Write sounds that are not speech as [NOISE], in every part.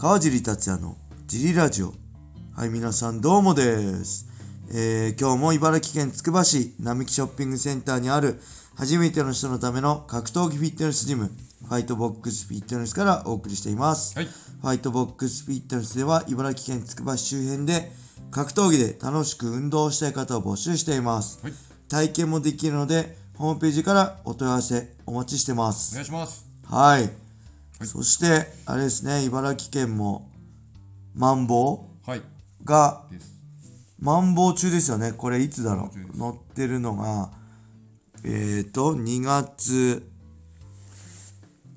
川尻達也のジリラジオ。はい、皆さんどうもです。えー、今日も茨城県つくば市並木ショッピングセンターにある初めての人のための格闘技フィットネスジム、ファイトボックスフィットネスからお送りしています。はい。ファイトボックスフィットネスでは茨城県つくば市周辺で格闘技で楽しく運動をしたい方を募集しています。はい。体験もできるので、ホームページからお問い合わせお待ちしてまおす。願いします。はい。そして、あれですね、茨城県も、マンボはい。ウが。マンボウ中ですよね。これいつだろう？載ってるのが、えーと、2月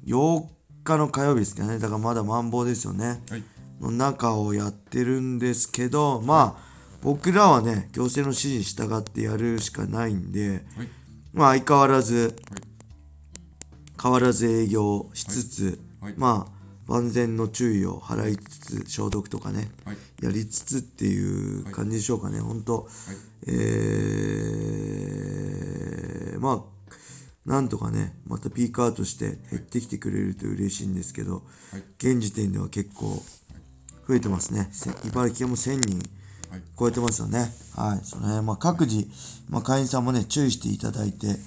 8日の火曜日ですかね。だからまだマンボウですよね。はい。の中をやってるんですけど、まあ、僕らはね、行政の指示に従ってやるしかないんで、はい。まあ相変わらず、変わらず営業しつつ、はい。まあ万全の注意を払いつつ消毒とかね、はい。やりつつっていう感じでしょうかね、本当、えー、まあなんとかねまたピークアウトして減ってきてくれると嬉しいんですけど、はい。現時点では結構増えてますね。せ茨城県も1000人はい。超えてますよね。はい。その辺まあ各自、まあ、会員さんもね注意していただいて、はい。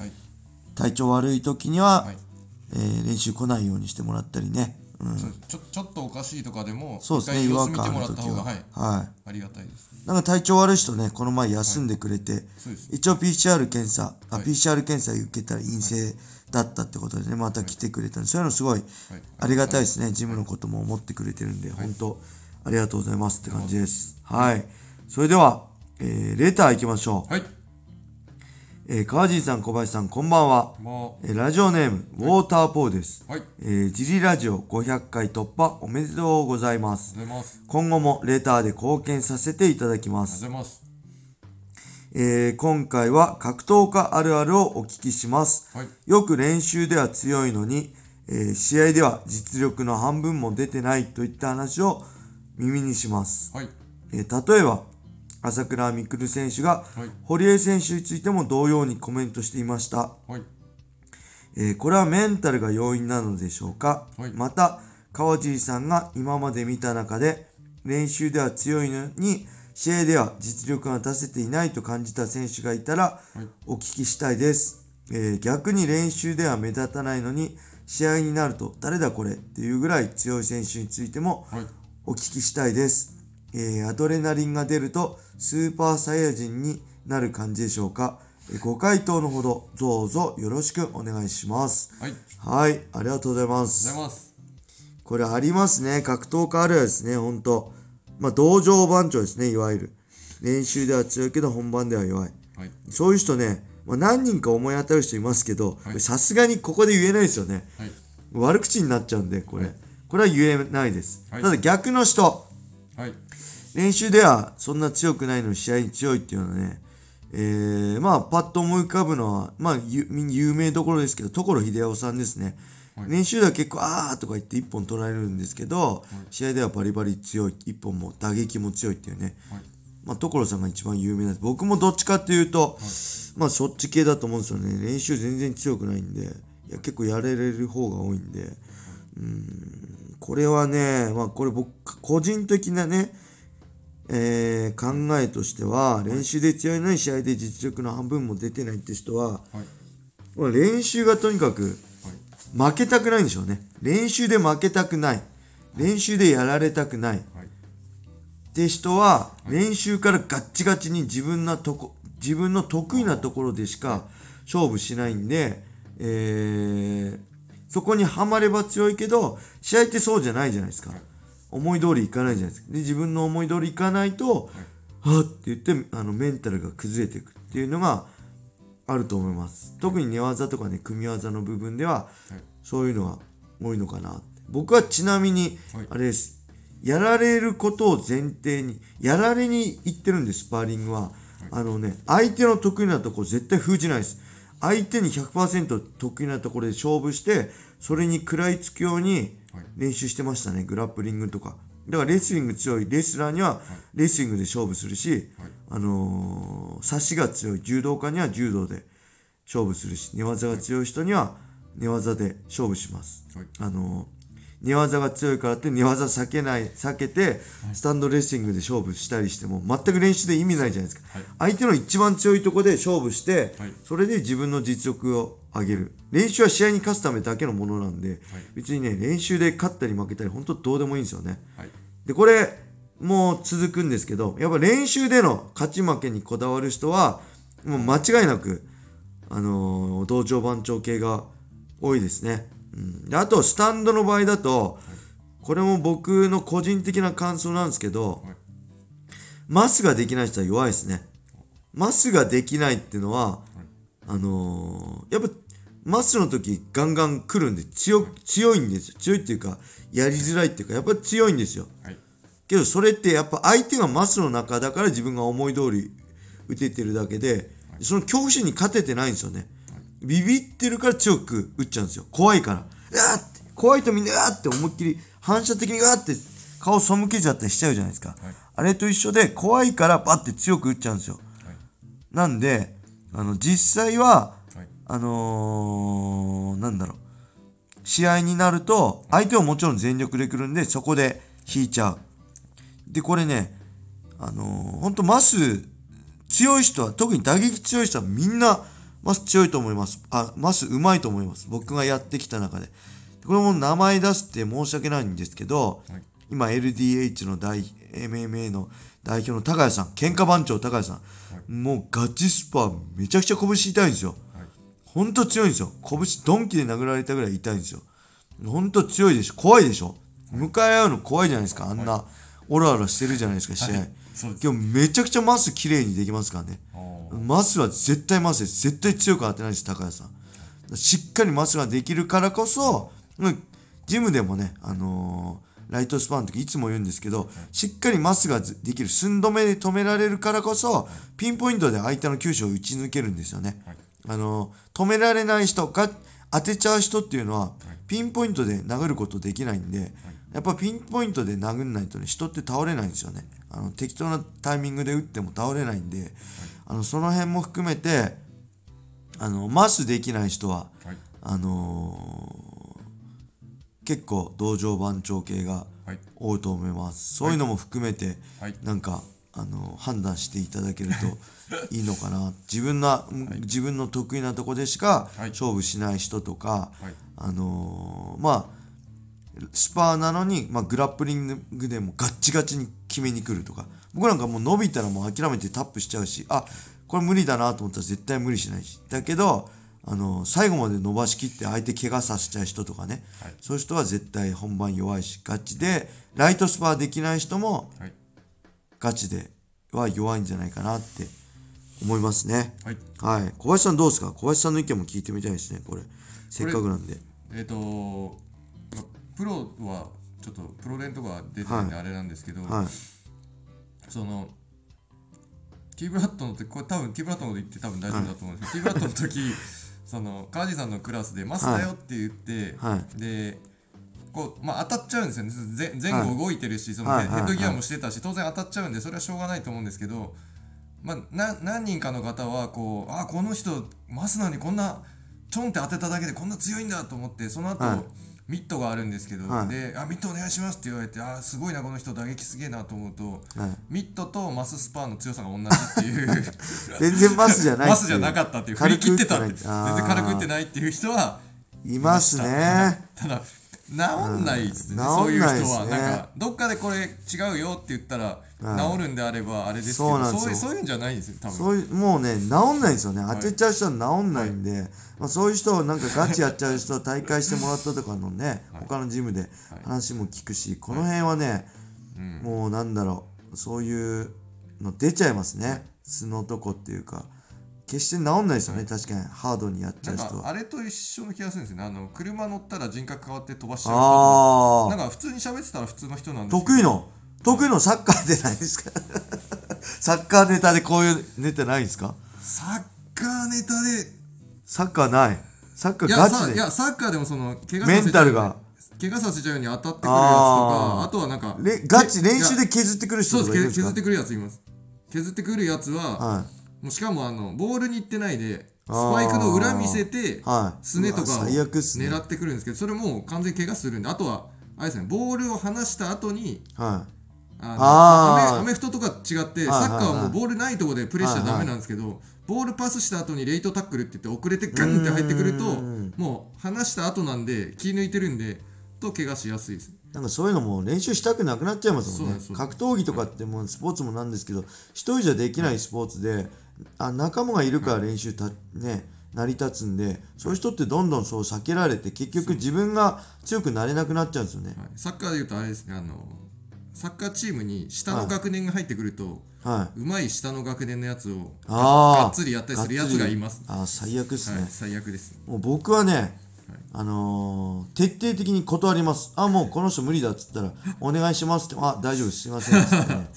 体調悪い時には、はい。えー練習来ないようにしてもらったりね、うん、ちょちょっとおかしいとかでも、そうですね違和感ある時はった方が、はい。はいありがたいです。なんか体調悪い人ね、この前休んでくれて、そうです。一応 PCR 検査、あはい PCR 検査受けたら陰性だったってことでね、また来てくれたんで、そういうのすごいはい。ありがたいですね。ジムのことも思ってくれてるんで、本当ありがとうございますって感じです。はい。それでは、えー、レター行きましょう。はい。えー、川尻さん、小林さん、こんばんは。もえーラジオネーム、ウォーターポーです。う、はい。えー、ジリラジオ500回突破おめでとうございます。ございます。今後もレターで貢献させていただきますありがとう。ございます。えー今回は格闘家あるあるをお聞きします。はい。よく練習では強いのに、えー試合では実力の半分も出てないといった話を耳にします。はい。えー例えば、朝倉未来選手がはい。堀江選手についても同様にコメントしていました。はい。えーこれはメンタルが要因なのでしょうか、はいまた川尻さんが今まで見た中で練習では強いのに試合では実力が出せていないと感じた選手がいたらはいお聞きしたいです、えー逆に練習では目立たないのに試合になると誰だこれ？っていうぐらい強い選手についてもはい。お聞きしたいです、えーアドレナリンが出るとスーパーサイヤ人になる感じでしょうか、えーご回答のほどどうぞよろしくお願いしますはい。ありがとうはい、ありがとうございまごす。これありますね。格闘家あるあるですね、ほんと。まあ、道場番長ですね、いわゆる。練習では強いけど本番では弱い。はい。そういう人ね、まあ、何人か思い当たる人いますけどはい、さすがにここで言えないですよね。はい。悪口になっちゃうんで、これ。はいこれは言えないです。はいただ逆の人、はい。練習ではそんな強くないのに試合に強いっていうのはね、えー、まあ、パッと思い浮かぶのは、まあ、ゆ有名どころですけど、所秀夫さんですね。はい練習では結構、あーとか言って一本取られるんですけど、試合ではバリバリ強い、一本も打撃も強いっていうね。はい。まあ、所さんが一番有名なんです。僕もどっちかっていうと、まあ、そっち系だと思うんですよね。練習全然強くないんで、いや、結構やれれる方が多いんで、うーん、これはね、まあ、これ僕、個人的なね、えー考えとしては、練習で強いのに試合で実力の半分も出てないって人は、はい。まあ練習がとにかくはい。負けたくないんでしょうね。練習で負けたくない。練習でやられたくない。はい。って人は、練習からガッチガチに自分のとこ、自分の得意なところでしか勝負しないんで、えー、そこにはまれば強いけど、試合ってそうじゃないじゃないですか。思い通りいかないじゃないですか。で、自分の思い通りいかないと、はっって言って、あの、メンタルが崩れていくっていうのがあると思います。特に寝技とかね、組み技の部分では、はい。そういうのが多いのかなって。僕はちなみにはい、あれです。やられることを前提に、やられに行ってるんです、スパーリングは。あのね、相手の得意なところ絶対封じないです。相手に100%得意なところで勝負して、それに食らいつくようにはい。練習してましたね、グラップリングとか。だからレスリング強い。レスラーにはレスリングで勝負するし、はい。あのー、差しが強い。柔道家には柔道で勝負するし、寝技が強い人には寝技で勝負します。はい。あのー寝技が強いからって寝技避けない避けてスタンドレスリングで勝負したりしても全く練習で意味ないじゃないですか、はい。相手の一番強いところで勝負して、はい。それで自分の実力を上げる。練習は試合に勝つためだけのものなんで、別にね練習で勝ったり負けたり本当どうでもいいんですよね。はい。でこれもう続くんですけどやっぱ練習での勝ち負けにこだわる人はもう間違いなくあのー同調番長系が多いですね、うん、であとスタンドの場合だとこれも僕の個人的な感想なんですけど、はいマスができない人は弱いですね。マスができないっていうのは、あのーやっぱマスの時ガンガン来るんで強強いんですよ。強いっていうかやりづらいっていうかやっぱり強いんですよ。はい。けどそれってやっぱ相手がマスの中だから自分が思い通り打ててるだけでその恐怖心に勝ててないんですよねビビってるから強く打っちゃうんですよ。怖いから。うわーって。怖いとみんなうわーって思いっきり反射的にうわーって顔背けちゃったりしちゃうじゃないですか、あれと一緒で怖いからバッて強く打っちゃうんですよ。はい。なんであの実際ははい。あのー、なんだろう。試合になると相手はもちろん全力で来るんでそこで引いちゃう。でこれねあのー、ほんとマス強い人は特に打撃強い人はみんなマス強いと思いますあマスうまいと思います僕がやってきた中でこれも名前出すって申し訳ないんですけど、はい今 LDH の大 MMA の代表の高谷さん喧嘩番長高谷さん、もうガチスパめちゃくちゃ拳痛いんですよはいほんと強いんですよ。拳ドンキで殴られたぐらい痛いんですよ。ほんと強いでしょ。怖いでしょ。向かい合うの怖いじゃないですか。あんなオラオラしてるじゃないですか、試合。今日めちゃくちゃマス綺麗にできますからね。マスは絶対マスです。絶対強く当てないです、高谷さん。しっかりマスができるからこそ、うんジムでもね、あのーライトスパンの時いつも言うんですけど、しっかりマスができる、寸止めで止められるからこそ、ピンポイントで相手の球種を打ち抜けるんですよね。はいあの止められない人が当てちゃう人っていうのは、ピンポイントで殴ることできないんで、やっぱピンポイントで殴んないとね人って倒れないんですよねあの適当なタイミングで打っても倒れないんで、あのその辺も含めてあのマスできない人ははい。あのー結構道場番長系がはい。多いと思います。そういうのも含めて、はい。なんかあの判断していただけると [LAUGHS] いいのかな。自分な、自分の得意なとこでしかはい。勝負しない人とか、はい。あのーまあスパーなのに、まあ、グラップリングでもガッチガチに決めに来るとか。僕なんかもう伸びたらもう諦めてタップしちゃうしあこれ無理だなと思ったら絶対無理しないし。だけどあの最後まで伸ばしきって相手怪我させちゃう人とかね、はい。そういう人は絶対本番弱いしガチで。ライトスパーできない人もはい。ガチでは弱いんじゃないかなって思いますね。はい。はい。小林さんどうですか？小林さんの意見も聞いてみたいですねこれ。せっかくなんで。えっ、と、まあプロはちょっとプロ練とか出てるんであれなんですけど、はい。そのキーブラッドの時これ多分キーブラッドのこと言って多分大丈夫だと思うんですけど、キーブラッドの時 [LAUGHS] その川地さんのクラスで「マスだよ」って言って、はい。でこうまあ当たっちゃうんですよね。ぜ前後動いてるし、そのヘッドギアもしてたし当然当たっちゃうんでそれはしょうがないと思うんですけど、まあ、な何人かの方はこうあこの人マスなのにこんなちょんって当てただけでこんな強いんだと思ってその後、はいミットがあるんですけど、はい。であミットお願いしますって言われてあすごいなこの人打撃すげえなと思うと、はい。ミットとマススパーの強さが同じっていう。[LAUGHS] 全然マスじゃないマスじゃなかったっていう。振り切ってた全然軽く打ってないっていう人はいますね。ただ治んないですね、うん。そういう人治んないですね。はなんかどっかでこれ違うよって言ったら治るんであればあれですけど、そうういうそういうんじゃないですよ多分。そういうもうね治んないんですよね。当てちゃう人は治んないんで、まあ、そういう人をなんかガチやっちゃう人大会してもらったとかのね、他のジムで話も聞くしこの辺はね、もうなんだろうそういうの出ちゃいますね。素のとこっていうか決して治んないですよね、確かに。ハードにやっちゃなうん人はかあれと一緒の気がするんですよね。あの車乗ったら人格変わって飛ばしちゃう人とか。なあんか普通に喋ってたら普通の人なんですけど。得意の。得意のサッカーでないですか。[LAUGHS] サッカーネタでこういうネタないんですか？サッカーネタで。サッカーない。サッカーガチで。さいやサッカーでもその怪我怪我させちゃうように当たってくるやつとかあとはなんかれガチけ練習で削ってくる人そうとかいるんですか？です。削ってくるやついます。削ってくるやつは、はいもうしかもあのボールに行ってないでスパイクの裏見せてはい。すねとかを狙ってくるんですけどそれもう完全に怪我するんであとはあれですねボールを離した後にはい。あのアメフトとか違って、はいサッカーはもはいうボールないところでプレーしちゃダメなんですけど、ボールパスした後にレイトタックルって言って遅れてガンって入ってくるとうん。もう離した後なんで気抜いてるんでと怪我しやすいです。なんかそういうのも練習したくなくなっちゃいますもんね。格闘技とかってもうスポーツもなんですけど一人じゃできないスポーツであ仲間がいるから練習た、ね成り立つんでそういう人ってどんどんそう避けられて結局自分が強くなれなくなっちゃうんですよね。はい。サッカーでいうとあれですねあのサッカーチームに下の学年が入ってくると、はい。うまい下の学年のやつをああがっつりやったりするやつがいます。ああ最悪っすね、はい、最悪ですもう僕はね、あのー徹底的に断ります。あ、もうこの人無理だっつったら、お願いしますって、あ、大丈夫です、すいませんっつってね、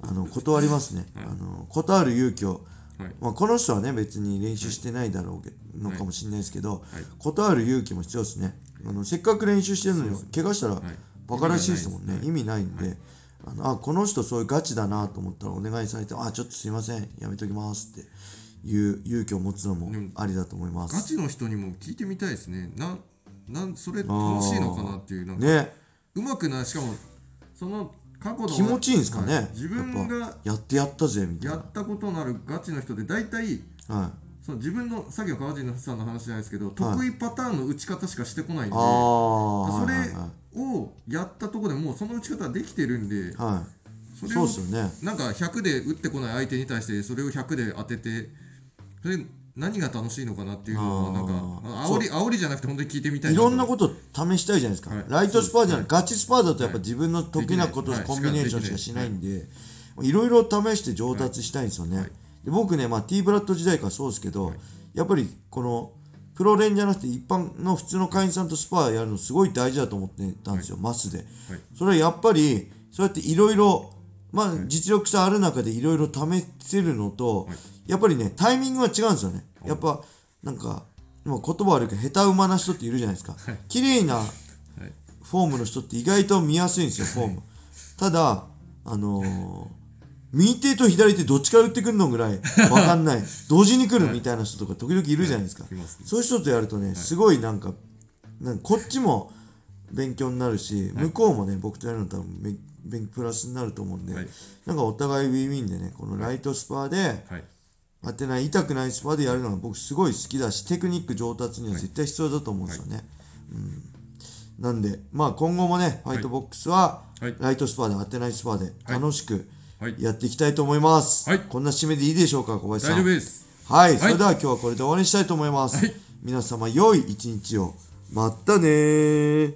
あの断りますね。あの断る勇気を、はいまあ、この人はね、別に練習してないだろうけのかもしれないですけど、はい。断る勇気も必要ですね。あのせっかく練習してるのに、怪我したら、い。バカらしいですもんね。意味ないんで、あのあ、この人そういうガチだなと思ったらお願いされて、あ、ちょっとすいません、やめときますっていう勇気を持つのもありだと思います。ガチの人にも聞いてみたいですね。ななんそれ楽しいのかなっていうなんかね。うまくない。しかもその過去の気持ちいいんですかね、はい。自分がぱやってやったぜみたいな。やったことのあるガチの人で大体はい。その自分のさっきの川尻さんの話じゃないですけど、得意パターンの打ち方しかしてこないんでそれをやったところでもうその打ち方はできてるんではい。それをそうっすよね。なんか100で打ってこない相手に対してそれを100で当ててそれ何が楽しいのかなっていうのはなんか煽り煽りじゃなくて本当に聞いてみたいいろんなこと試したいじゃないですか、はい。ライトスパーじゃない、ガチスパーだとやっぱ自分の得意なことコンビネーションしかしないんで、い。ろいろ試して上達したいんですよね、で僕ね、まあ、T ブラッド時代からそうですけど、やっぱりこのプロ連じゃなくて一般の普通の会員さんとスパーやるのすごい大事だと思ってたんですよ、マスで、それはやっぱりそうやっていろいろまあ実力差ある中でいろいろ試せるのと、やっぱりねタイミングが違うんですよね。やっぱなんかまあ言葉悪いけど下手馬な人っているじゃないですか。綺麗なフォームの人って意外と見やすいんですよフォーム。ただあのー右手と左手どっちから打ってくるのぐらいわかんない。[LAUGHS] 同時に来るみたいな人とか時々いるじゃないですか、い。ますね。そういう人とやるとねすごいなんかなんかこっちも勉強になるし、向こうもね僕とやるの多分プラスになると思うんで、はい。なんかお互いウィンウィンでねこのライトスパーではい当てない痛くないスパーでやるのが僕すごい好きだしテクニック上達には絶対必要だと思うんですよね、うん、なんでまあ今後もねファイトボックスははい。ライトスパーで当てないスパーで楽しくはい。やっていきたいと思います、はい。こんな締めでいいでしょうか小林さん。大丈夫です。はい、それでは今日はこれで終わりにしたいと思います、はい。皆様良い一日を。またねー